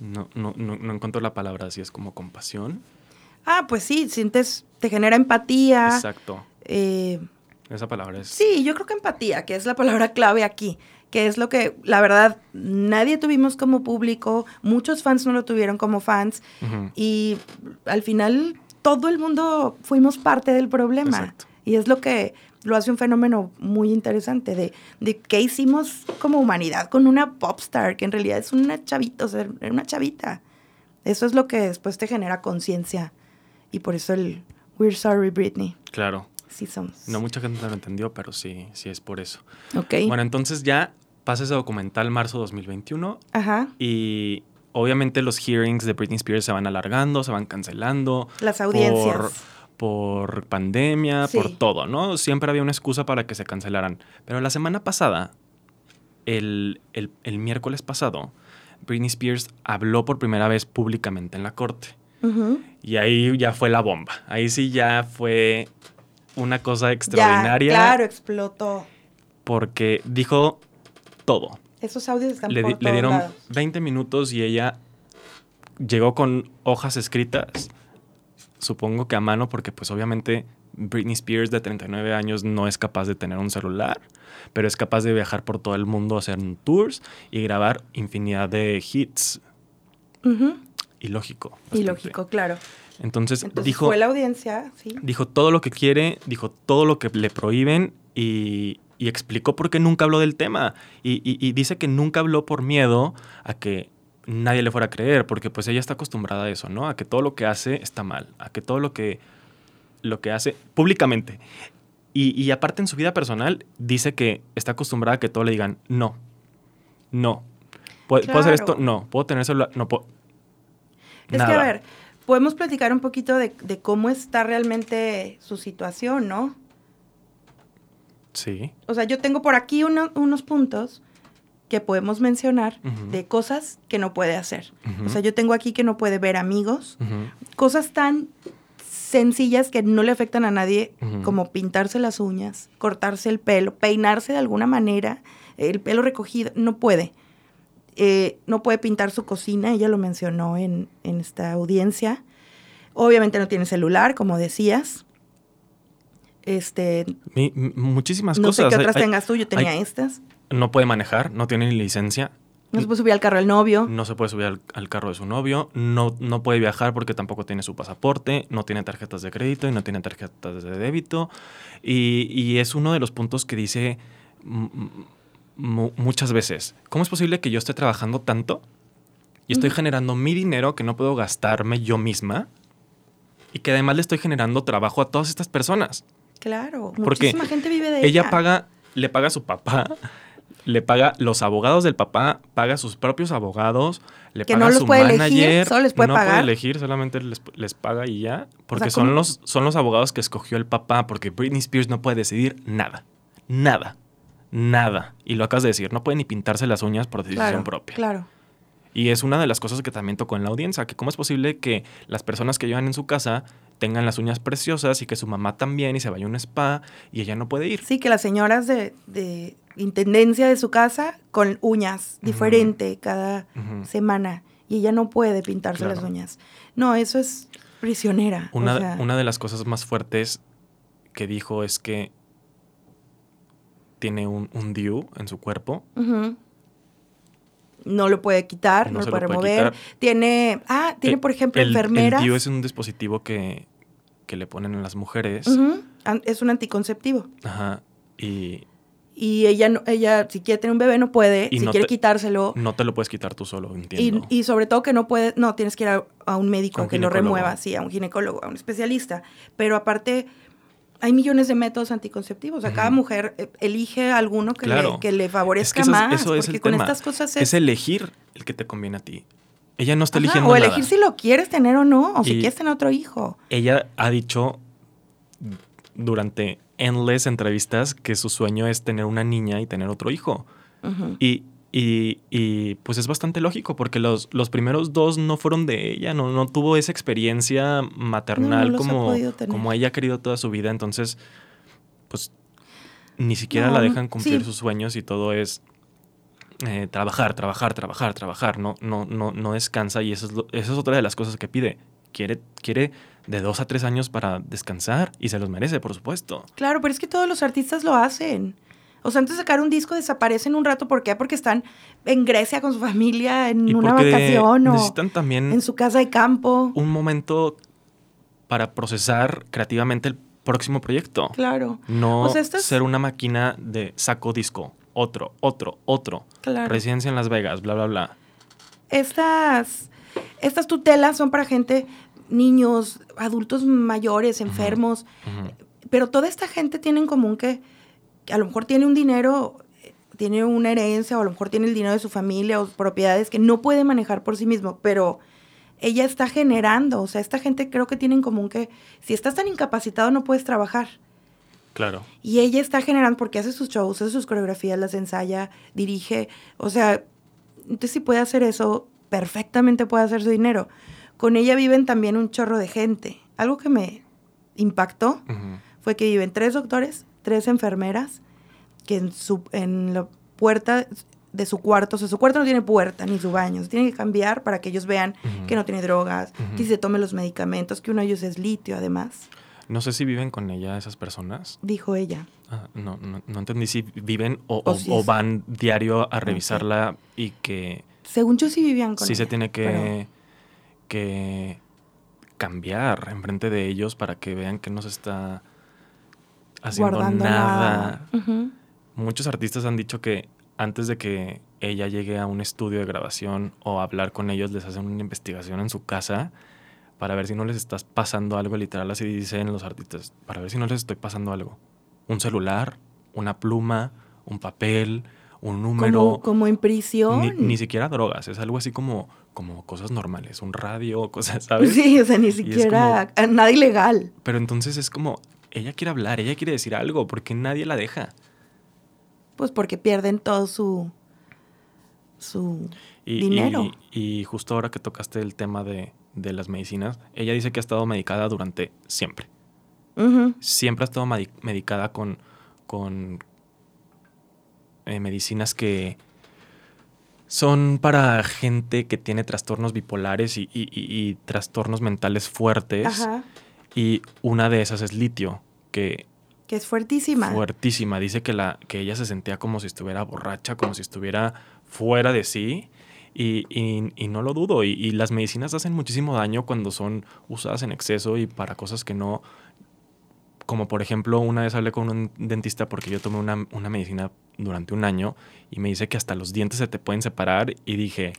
No, no, no, no encuentro la palabra así, es como compasión. Ah, pues sí, sientes, te genera empatía. Exacto. eh, Esa palabra es... sí, yo creo que empatía, que es la palabra clave aquí, que es lo que, la verdad, nadie tuvimos como público, muchos fans no lo tuvieron como fans, y al final todo el mundo fuimos parte del problema. Exacto. Y es lo que lo hace un fenómeno muy interesante de, de qué hicimos como humanidad con una popstar, que en realidad es una chavita, o sea, una chavita. Eso es lo que después te genera conciencia. Y por eso el We're Sorry Britney. Claro. Sí somos. No mucha gente lo entendió, pero sí, sí es por eso. Ok. Bueno, entonces ya pasa ese documental marzo 2021 Ajá. y obviamente los hearings de Britney Spears se van alargando, se van cancelando. Las audiencias. Por, por pandemia, Sí. por todo, ¿no? Siempre había una excusa para que se cancelaran. Pero la semana pasada, el, el- el miércoles pasado, Britney Spears habló por primera vez públicamente en la corte. Y ahí ya fue la bomba. Ahí sí ya fue una cosa Ya, extraordinaria. claro, explotó. Porque dijo todo. Esos audios están Le, por le todos dieron lados. 20 minutos y ella llegó con hojas escritas, supongo que a mano, porque pues obviamente Britney Spears de 39 años no es capaz de tener un celular, pero es capaz de viajar por todo el mundo, hacer tours y grabar infinidad de hits. Ujú. Y lógico. Y lógico, claro. Entonces, Entonces dijo, fue la audiencia, sí. dijo todo lo que quiere, dijo todo lo que le prohíben y, y explicó por qué nunca habló del tema. Y, y- y dice que nunca habló por miedo a que nadie le fuera a creer, porque pues ella está acostumbrada a eso, ¿no? A que todo lo que hace está mal, a que todo lo que, lo que hace públicamente. Y, y aparte en su vida personal dice que está acostumbrada a que todo le digan no, no. ¿Puedo, ¿puedo hacer esto? No. ¿Puedo tener celular? No puedo. Es que, Nada. a ver, podemos platicar un poquito de, de cómo está realmente su situación, ¿no? Sí. O sea, yo tengo por aquí uno- unos puntos que podemos mencionar de cosas que no puede hacer. O sea, yo tengo aquí que no puede ver amigos, cosas tan sencillas que no le afectan a nadie, como pintarse las uñas, cortarse el pelo, peinarse de alguna manera, el pelo recogido, no puede. Eh, no puede pintar su cocina, ella lo mencionó en, en esta audiencia. Obviamente no tiene celular, como decías. Este, Mi- muchísimas no cosas. sé qué otras hay- tengas tú, yo tenía hay- estas. No puede manejar, no tiene ni licencia, No se puede subir al carro del novio. no se puede subir al, al carro de su novio, no, no puede viajar porque tampoco tiene su pasaporte, no tiene tarjetas de crédito y no tiene tarjetas de débito. Y, y es uno de los puntos que dice mu- muchas veces, ¿cómo es posible que yo esté trabajando tanto y estoy generando mi dinero que no puedo gastarme yo misma? Y que además le estoy generando trabajo a todas estas personas. Claro, Porque muchísima gente vive de Ella paga, le paga a su papá, le paga los abogados del papá, paga sus propios abogados, le Que paga no a los su puede elegir, manager, solo les puede no pagar. puede elegir, solamente les, les paga y ya, porque son los son los abogados que escogió el papá, porque Britney Spears no puede decidir nada, nada, nada. Y lo acabas de decir, no puede ni pintarse las uñas por decisión claro, propia. Claro. Y es una de las cosas que también tocó en la audiencia, que cómo es posible que las personas que llevan en su casa tengan las uñas preciosas y que su mamá también y se vaya a un spa y ella no puede ir. Sí, que las señoras de, de intendencia de su casa con uñas diferente cada semana y ella no puede pintarse las uñas. No, eso es prisionera. o Una, sea, una de las cosas más fuertes que dijo es que tiene un, un DIU en su cuerpo. No lo puede quitar, No lo puede remover. quitar. Tiene, ah, tiene El- por ejemplo el, enfermeras. El DIU es un dispositivo que, que le ponen a las mujeres. Es un anticonceptivo. Ajá. Y Y ella, no- ella si quiere tener un bebé, no puede. Y si no quiere te- quitárselo. no te lo puedes quitar tú solo, Y, entiendo. y sobre todo que no puede, no, tienes que ir a, a un médico A un que lo remueva, sí, a un ginecólogo, a un especialista. Pero aparte, hay millones de métodos anticonceptivos. O sea, cada mujer eh, elige alguno que, Claro. le, que le favorezca eso más. eso es porque el con tema. estas cosas es es... elegir el que te conviene a ti. Ella no está Ajá, eligiendo o nada. elegir si lo quieres tener o no, o si quieres tener otro hijo. Ella ha dicho durante endless entrevistas que su sueño es tener una niña y tener otro hijo. Y, y- y, pues es bastante lógico porque los, los primeros dos no fueron de ella, no, no tuvo esa experiencia maternal como, como ella ha querido toda su vida. Entonces, pues ni siquiera la dejan cumplir sí. sus sueños y todo es eh, trabajar, trabajar, trabajar, trabajar. No, no, no, no descansa y eso es, lo- eso es otra de las cosas que pide. Quiere, quiere de dos a tres años para descansar y se los merece, por supuesto. Claro, pero es que todos los artistas lo hacen. O sea, antes de sacar un disco desaparecen un rato. ¿Por qué? Porque están en Grecia con su familia, en Y una vacación o necesitan también en su casa de campo. un momento para procesar creativamente el próximo proyecto. Claro. No O sea, estas- ser una máquina de saco disco, otro, otro, otro. Claro. Residencia en Las Vegas, bla, bla, bla. Estas, estas tutelas son para gente, niños, adultos mayores, enfermos. Pero toda esta gente tiene en común que a lo mejor tiene un dinero, tiene una herencia, o a lo mejor tiene el dinero de su familia o propiedades que no puede manejar por sí mismo, pero ella está generando. O sea, esta gente creo que tiene en común que si estás tan incapacitado no puedes trabajar. Claro. Y ella está generando porque hace sus shows, hace sus coreografías, las ensaya, dirige. O sea, entonces si puede hacer eso, perfectamente puede hacer su dinero. Con ella viven también un chorro de gente. Algo que me impactó fue que viven tres doctores, tres enfermeras, que en, su, en la puerta de su cuarto, o sea, su cuarto no tiene puerta ni su baño, se tiene que cambiar para que ellos vean que no tiene drogas, Ujú. que se tome los medicamentos, que uno de ellos es litio además, No sé si viven con ella esas personas. dijo ella. Ah, no, no, no entendí si viven o, O o- si o es- van diario a revisarla y que Según yo sí vivían con sí se ella, tiene pero- que, que cambiar enfrente de ellos para que vean que no se está haciendo guardando nada. Muchos artistas han dicho que antes de que ella llegue a un estudio de grabación o a hablar con ellos, les hacen una investigación en su casa para ver si no les estás pasando algo, literal, así dicen los artistas, para ver si no les estoy pasando algo. Un celular, una pluma, un papel, un número. Como, como en prisión. Ni, ni siquiera drogas, es algo así como, como cosas normales, un radio, cosas, ¿sabes? Sí, o sea, ni siquiera nada ilegal. Pero entonces es como, ella quiere hablar, ella quiere decir algo, porque nadie la deja. Pues porque pierden todo su, su Y, dinero. Y, y justo ahora que tocaste el tema de, de las medicinas, ella dice que ha estado medicada durante siempre. Siempre ha estado medi- medicada con, con eh, medicinas que son para gente que tiene trastornos bipolares y, y- y- y trastornos mentales fuertes. Ajá. Y una de esas es litio, que Que es fuertísima. Fuertísima. Dice que, la, que ella se sentía como si estuviera borracha, como si estuviera fuera de sí. Y, y, y no lo dudo. Y, y, las medicinas hacen muchísimo daño cuando son usadas en exceso y para cosas que no. Como por ejemplo, una vez hablé con un dentista porque yo tomé una, una medicina durante un año y me dice que hasta los dientes se te pueden separar. Y dije,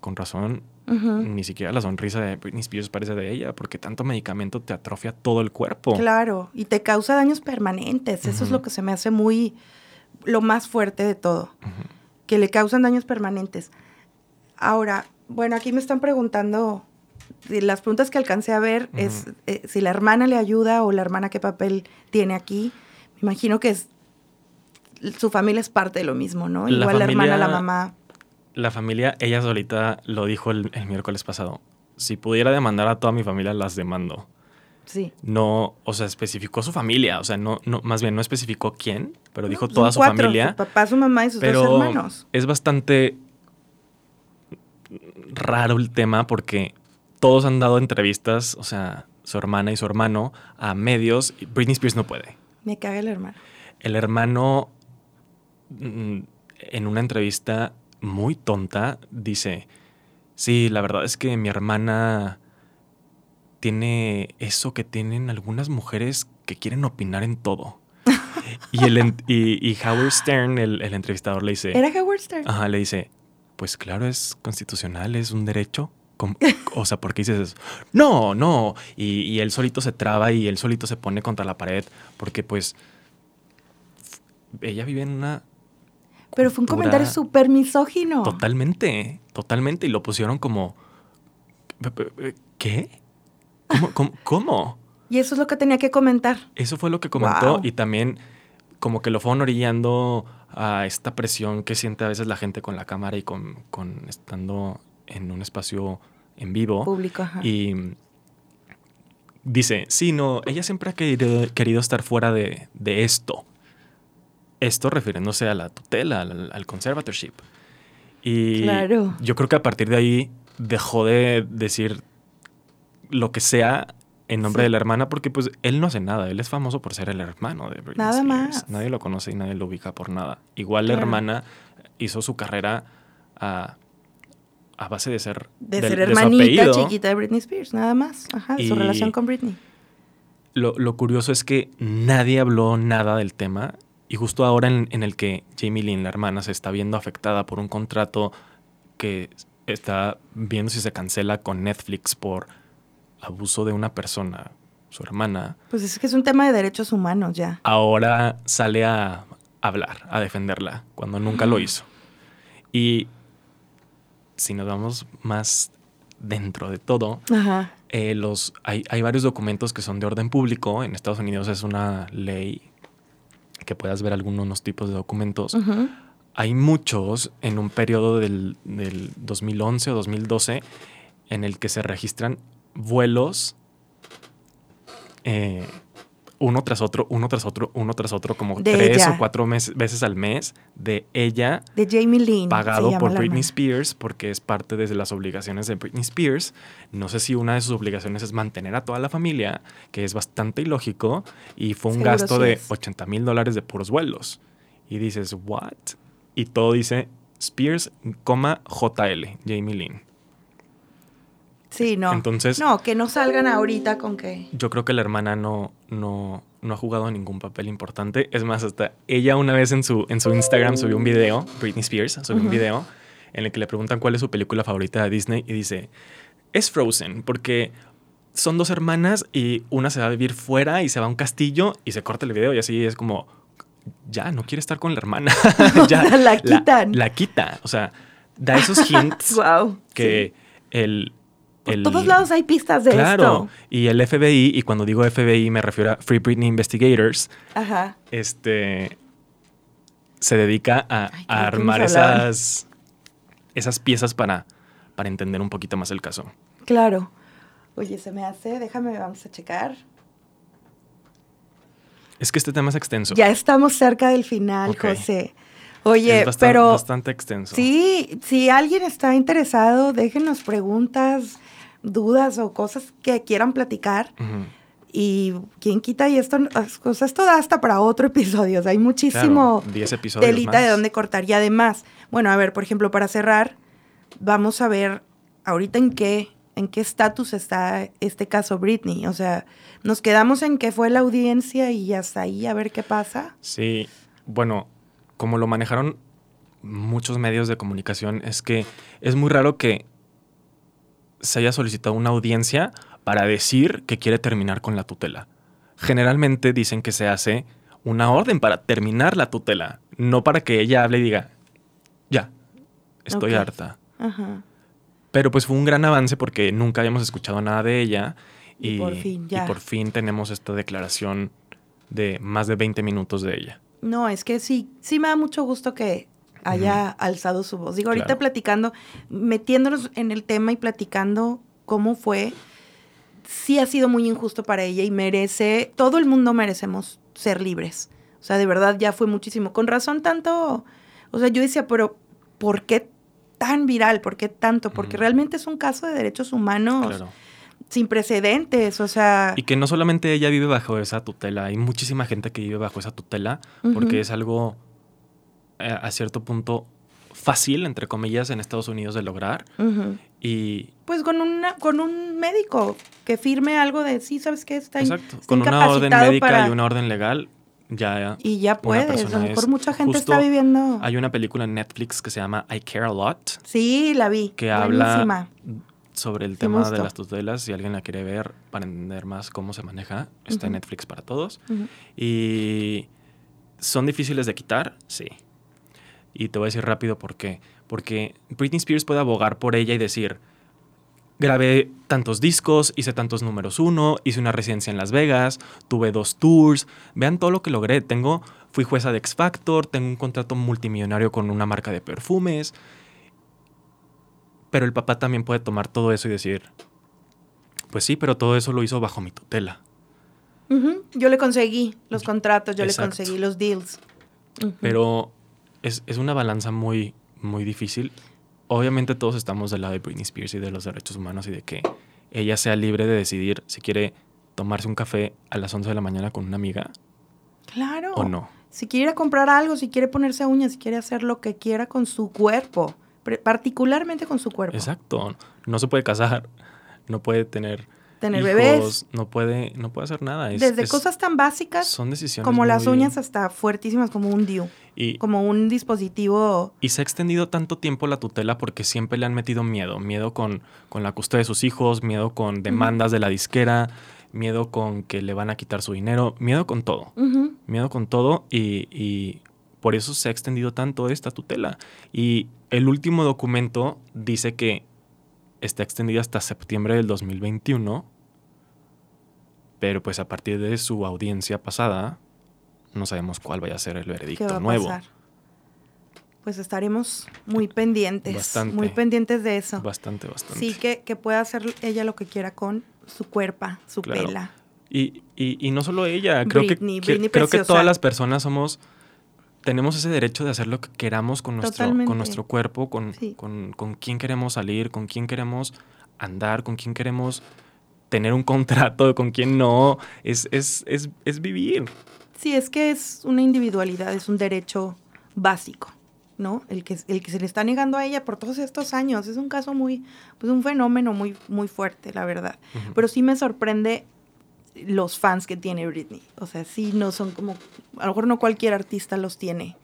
con razón, uh -huh. ni siquiera la sonrisa de Britney Spears parece de ella, porque tanto medicamento te atrofia todo el cuerpo. Claro, y te causa daños permanentes. Uh -huh. Eso es lo que se me hace muy, lo más fuerte de todo, uh -huh. que le causan daños permanentes. Ahora, bueno, aquí me están preguntando, las preguntas que alcancé a ver es eh, si la hermana le ayuda o la hermana qué papel tiene aquí. Me imagino que es, su familia es parte de lo mismo, ¿no? La Igual familia... la hermana, la mamá la familia, ella solita lo dijo el, el, miércoles pasado. Si pudiera demandar a toda mi familia, las demando. Sí. No, o sea, especificó su familia. O sea, no, no más bien no especificó quién, pero dijo no, toda su cuatro, familia. Su papá, su mamá y sus pero dos hermanos. Es bastante raro el tema porque todos han dado entrevistas, o sea, su hermana y su hermano, a medios. Y Britney Spears no puede. Me caga el hermano. El hermano, mm, en una entrevista, muy tonta, dice, sí, la verdad es que mi hermana tiene eso que tienen algunas mujeres que quieren opinar en todo. y, el, y, y, Howard Stern, el, el, entrevistador, le dice... ¿Era Howard Stern? Ajá, le dice, pues claro, es constitucional, es un derecho. O sea, ¿por qué dices eso? No, no. Y, y él solito se traba y él solito se pone contra la pared porque pues ella vive en una pero fue un comentario súper misógino. Totalmente, totalmente. Y lo pusieron como. ¿Qué? ¿Cómo? ¿Cómo? cómo? Y eso es lo que tenía que comentar. Eso fue lo que comentó. Wow. Y también, como que lo fueron orillando a esta presión que siente a veces la gente con la cámara y con, con estando en un espacio en vivo. Público, ajá. Y dice: Sí, no, ella siempre ha querido, querido estar fuera de, de esto esto refiriéndose a la tutela, al, al conservatorship. Y claro. yo creo que a partir de ahí dejó de decir lo que sea en nombre sí. de la hermana porque pues él no hace nada, él es famoso por ser el hermano de Britney Nada Spears. más. Nadie lo conoce y nadie lo ubica por nada. Igual claro. la hermana hizo su carrera a, a base de ser de, de ser hermanita chiquita de Britney Spears, nada más. Ajá, y su relación con Britney. Lo, lo curioso es que nadie habló nada del tema y justo ahora en, en, el que Jamie Lynn, la hermana, se está viendo afectada por un contrato que está viendo si se cancela con Netflix por abuso de una persona, su hermana. Pues es que es un tema de derechos humanos ya. Ahora sale a hablar, a defenderla, cuando nunca lo hizo. Y si nos vamos más dentro de todo, Ajá. Eh, los, hay, hay varios documentos que son de orden público. En Estados Unidos es una ley que puedas ver algunos tipos de documentos. Uh -huh. Hay muchos en un periodo del, del, 2011 o 2012 en el que se registran vuelos eh, uno tras otro, uno tras otro, uno tras otro, como de tres ella. o cuatro mes, veces al mes de ella. De Jamie Lynn. Pagado por Britney Spears porque es parte de las obligaciones de Britney Spears. No sé si una de sus obligaciones es mantener a toda la familia, que es bastante ilógico, y fue un Seguro gasto sí de es. 80 mil dólares de puros vuelos. Y dices, ¿what? Y todo dice Spears, JL, Jamie Lynn. Sí, no. Entonces. No, que no salgan ahorita con que. Yo creo que la hermana no, no, no ha jugado ningún papel importante. Es más, hasta ella una vez en su, en su Instagram subió un video, Britney Spears subió uh -huh. un video en el que le preguntan cuál es su película favorita de Disney y dice, es Frozen, porque son dos hermanas y una se va a vivir fuera y se va a un castillo y se corta el video y así es como, ya, no quiere estar con la hermana. ya, la quitan. La, la, quita. O sea, da esos hints wow, que sí. el por el, todos lados hay pistas de claro, esto. y el FBI, y cuando digo FBI me refiero a Free Britney Investigators, Ajá. este se dedica a, Ay, a armar esas, esas piezas para, para entender un poquito más el caso. Claro. Oye, se me hace, déjame, vamos a checar. Es que este tema es extenso. Ya estamos cerca del final, okay. José. Oye, es bastante, pero bastante extenso. Sí, si alguien está interesado, déjenos preguntas, dudas o cosas que quieran platicar. Uh -huh. Y quién quita y esto, o sea, esto da hasta para otro episodio. O sea, hay muchísimo Claro, 10 telita más. de dónde cortar. Y además, bueno, a ver, por ejemplo, para cerrar, vamos a ver ahorita en qué en qué estatus está este caso Britney. O sea, nos quedamos en que fue la audiencia y hasta ahí a ver qué pasa. Sí, bueno, como lo manejaron muchos medios de comunicación, es que es muy raro que se haya solicitado una audiencia para decir que quiere terminar con la tutela. Generalmente dicen que se hace una orden para terminar la tutela, no para que ella hable y diga, ya, estoy harta. Ajá. Pero pues fue un gran avance porque nunca habíamos escuchado nada de ella. Y Y, por fin, y por fin tenemos esta declaración de más de 20 minutos de ella. No, es que sí, sí me da mucho gusto que haya alzado su voz. Digo, ahorita Claro. platicando, metiéndonos en el tema y platicando cómo fue, sí ha sido muy injusto para ella y merece, todo el mundo merecemos ser libres. O sea, de verdad ya fue muchísimo. Con razón tanto, o sea, yo decía, pero ¿por qué tan viral? ¿Por qué tanto? Porque realmente es un caso de derechos humanos Claro. sin precedentes, o sea... Y que no solamente ella vive bajo esa tutela, hay muchísima gente que vive bajo esa tutela porque es algo a cierto punto fácil, entre comillas, en Estados Unidos de lograr. Y Pues con una, con un médico que firme algo de sí, sabes qué está, exacto, está con una orden médica para- y una orden legal, ya y ya puedes. A lo mejor es- mucha gente justo está viviendo. hay una película en Netflix que se llama I Care a Lot, Sí, la vi. que Buenísima. habla sobre el Sí tema de las tutelas. Si alguien la quiere ver para entender más cómo se maneja, está en. Netflix para todos. Y son difíciles de quitar, sí. Y te voy a decir rápido por qué. Porque Britney Spears puede abogar por ella y decir, grabé tantos discos, hice tantos números uno, hice una residencia en Las Vegas, tuve dos tours, vean todo lo que logré. Tengo, fui jueza de X Factor, tengo un contrato multimillonario con una marca de perfumes. Pero el papá también puede tomar todo eso y decir, pues sí, pero todo eso lo hizo bajo mi tutela. Yo le conseguí los contratos, yo Exacto. le conseguí los deals. Pero es, es una balanza muy, muy difícil. Obviamente todos estamos del lado de Britney Spears y de los derechos humanos y de que ella sea libre de decidir si quiere tomarse un café a las 11 de la mañana con una amiga Claro. o no. Si quiere ir a comprar algo, si quiere ponerse uñas, si quiere hacer lo que quiera con su cuerpo, particularmente con su cuerpo. Exacto. No se puede casar, no puede tener, Tener hijos, bebés, no puede, no puede hacer nada. Es- desde es- cosas tan básicas son decisiones como las muy- uñas hasta fuertísimas como un DIU, y, como un dispositivo Y se ha extendido tanto tiempo la tutela porque siempre le han metido miedo. Miedo con, con la custodia de sus hijos, miedo con demandas de la disquera, miedo con que le van a quitar su dinero, miedo con todo. Miedo con todo y, y por eso se ha extendido tanto esta tutela. Y el último documento dice que está extendida hasta septiembre del 2021, pero pues a partir de su audiencia pasada no sabemos cuál vaya a ser el ¿Qué veredicto va a nuevo. pasar? Pues estaremos muy pendientes, Bastante. muy pendientes de eso. Bastante, bastante. Sí, que, que pueda hacer ella lo que quiera con su cuerpo, su Claro. pela. Y, y- y no solo ella, creo Britney, que, creo que todas las personas somos, tenemos ese derecho de hacer lo que queramos con nuestro, Totalmente. con nuestro cuerpo, con, Sí. con, con quién queremos salir, con quién queremos andar, con quién queremos tener un contrato, con quién no. Es, es, es, es vivir. Sí, es que es una individualidad, es un derecho básico, ¿no? El que, el que se le está negando a ella por todos estos años. Es un caso muy, pues un fenómeno muy, muy fuerte, la verdad. Pero sí me sorprende los fans que tiene Britney. O sea, sí no son como, a lo mejor no cualquier artista los tiene.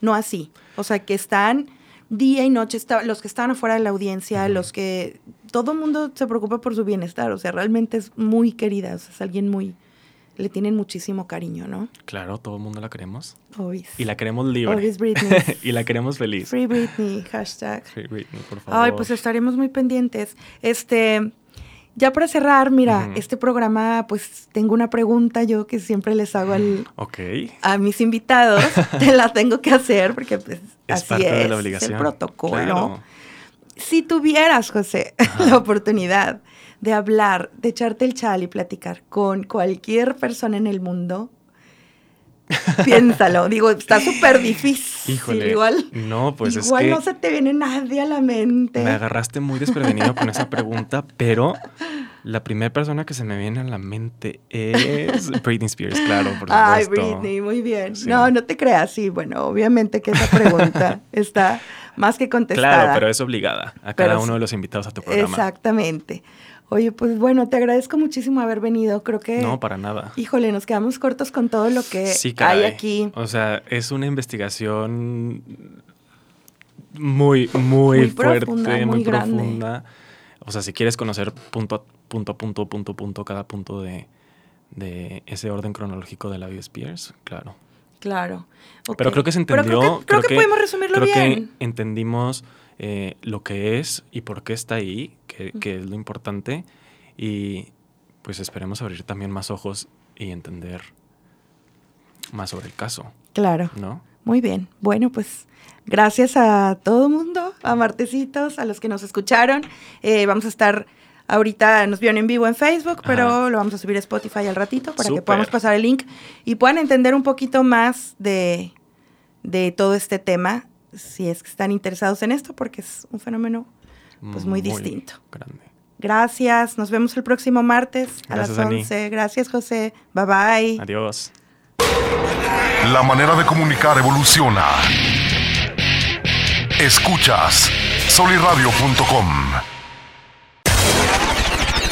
No así. O sea, que están día y noche, está- los que están afuera de la audiencia, los que todo el mundo se preocupa por su bienestar. O sea, realmente es muy querida. O sea, es alguien muy, le tienen muchísimo cariño, ¿no? Claro, todo el mundo la queremos. Obis. Y la queremos libre. Obis Britney. y la queremos feliz. Free Britney, hashtag. Free Britney, por favor. Ay, pues estaremos muy pendientes. Este, ya para cerrar, mira, este programa, pues tengo una pregunta yo que siempre les hago al- Ok. a mis invitados. Te la tengo que hacer porque pues Es así parte es, de la obligación. el protocolo. Claro. Si tuvieras, José, la oportunidad de hablar, de echarte el chal y platicar con cualquier persona en el mundo, piénsalo. Digo, está súper difícil. Híjole. Igual, no, pues igual es que... no se te viene nadie a la mente. Me agarraste muy desprevenido con esa pregunta, pero La primera persona que se me viene a la mente es Britney Spears, claro, por supuesto. Ay, Britney, muy bien. No, no te creas, sí, bueno, obviamente que esa pregunta está más que contestada. Claro, pero es obligada a cada uno de los invitados a tu programa. Exactamente. Oye, pues bueno, te agradezco muchísimo haber venido. Creo que. No, para nada. Híjole, nos quedamos cortos con todo lo que hay aquí. O sea, es una investigación muy, muy, fuerte, muy, profunda. O sea, si quieres conocer punto a punto, punto, punto, punto, cada punto de, ese orden cronológico de la vida Spears, claro. Claro. Pero creo que se entendió. creo que, podemos resumirlo bien. Creo que entendimos eh, lo que es y por qué está ahí, que, que, es lo importante. Y pues esperemos abrir también más ojos y entender más sobre el caso. Claro. ¿No? Muy bien. Bueno, pues gracias a todo el mundo, a Martecitos, a los que nos escucharon. Eh, vamos a estar ahorita, nos vieron en vivo en Facebook, pero lo vamos a subir a Spotify al ratito para que podamos pasar el link y puedan entender un poquito más de, de todo este tema, si es que están interesados en esto, porque es un fenómeno pues muy, distinto. Grande. Gracias, nos vemos el próximo martes a las 11. Gracias, José. Bye bye. Adiós. La manera de comunicar evoluciona. Escuchas soliradio.com.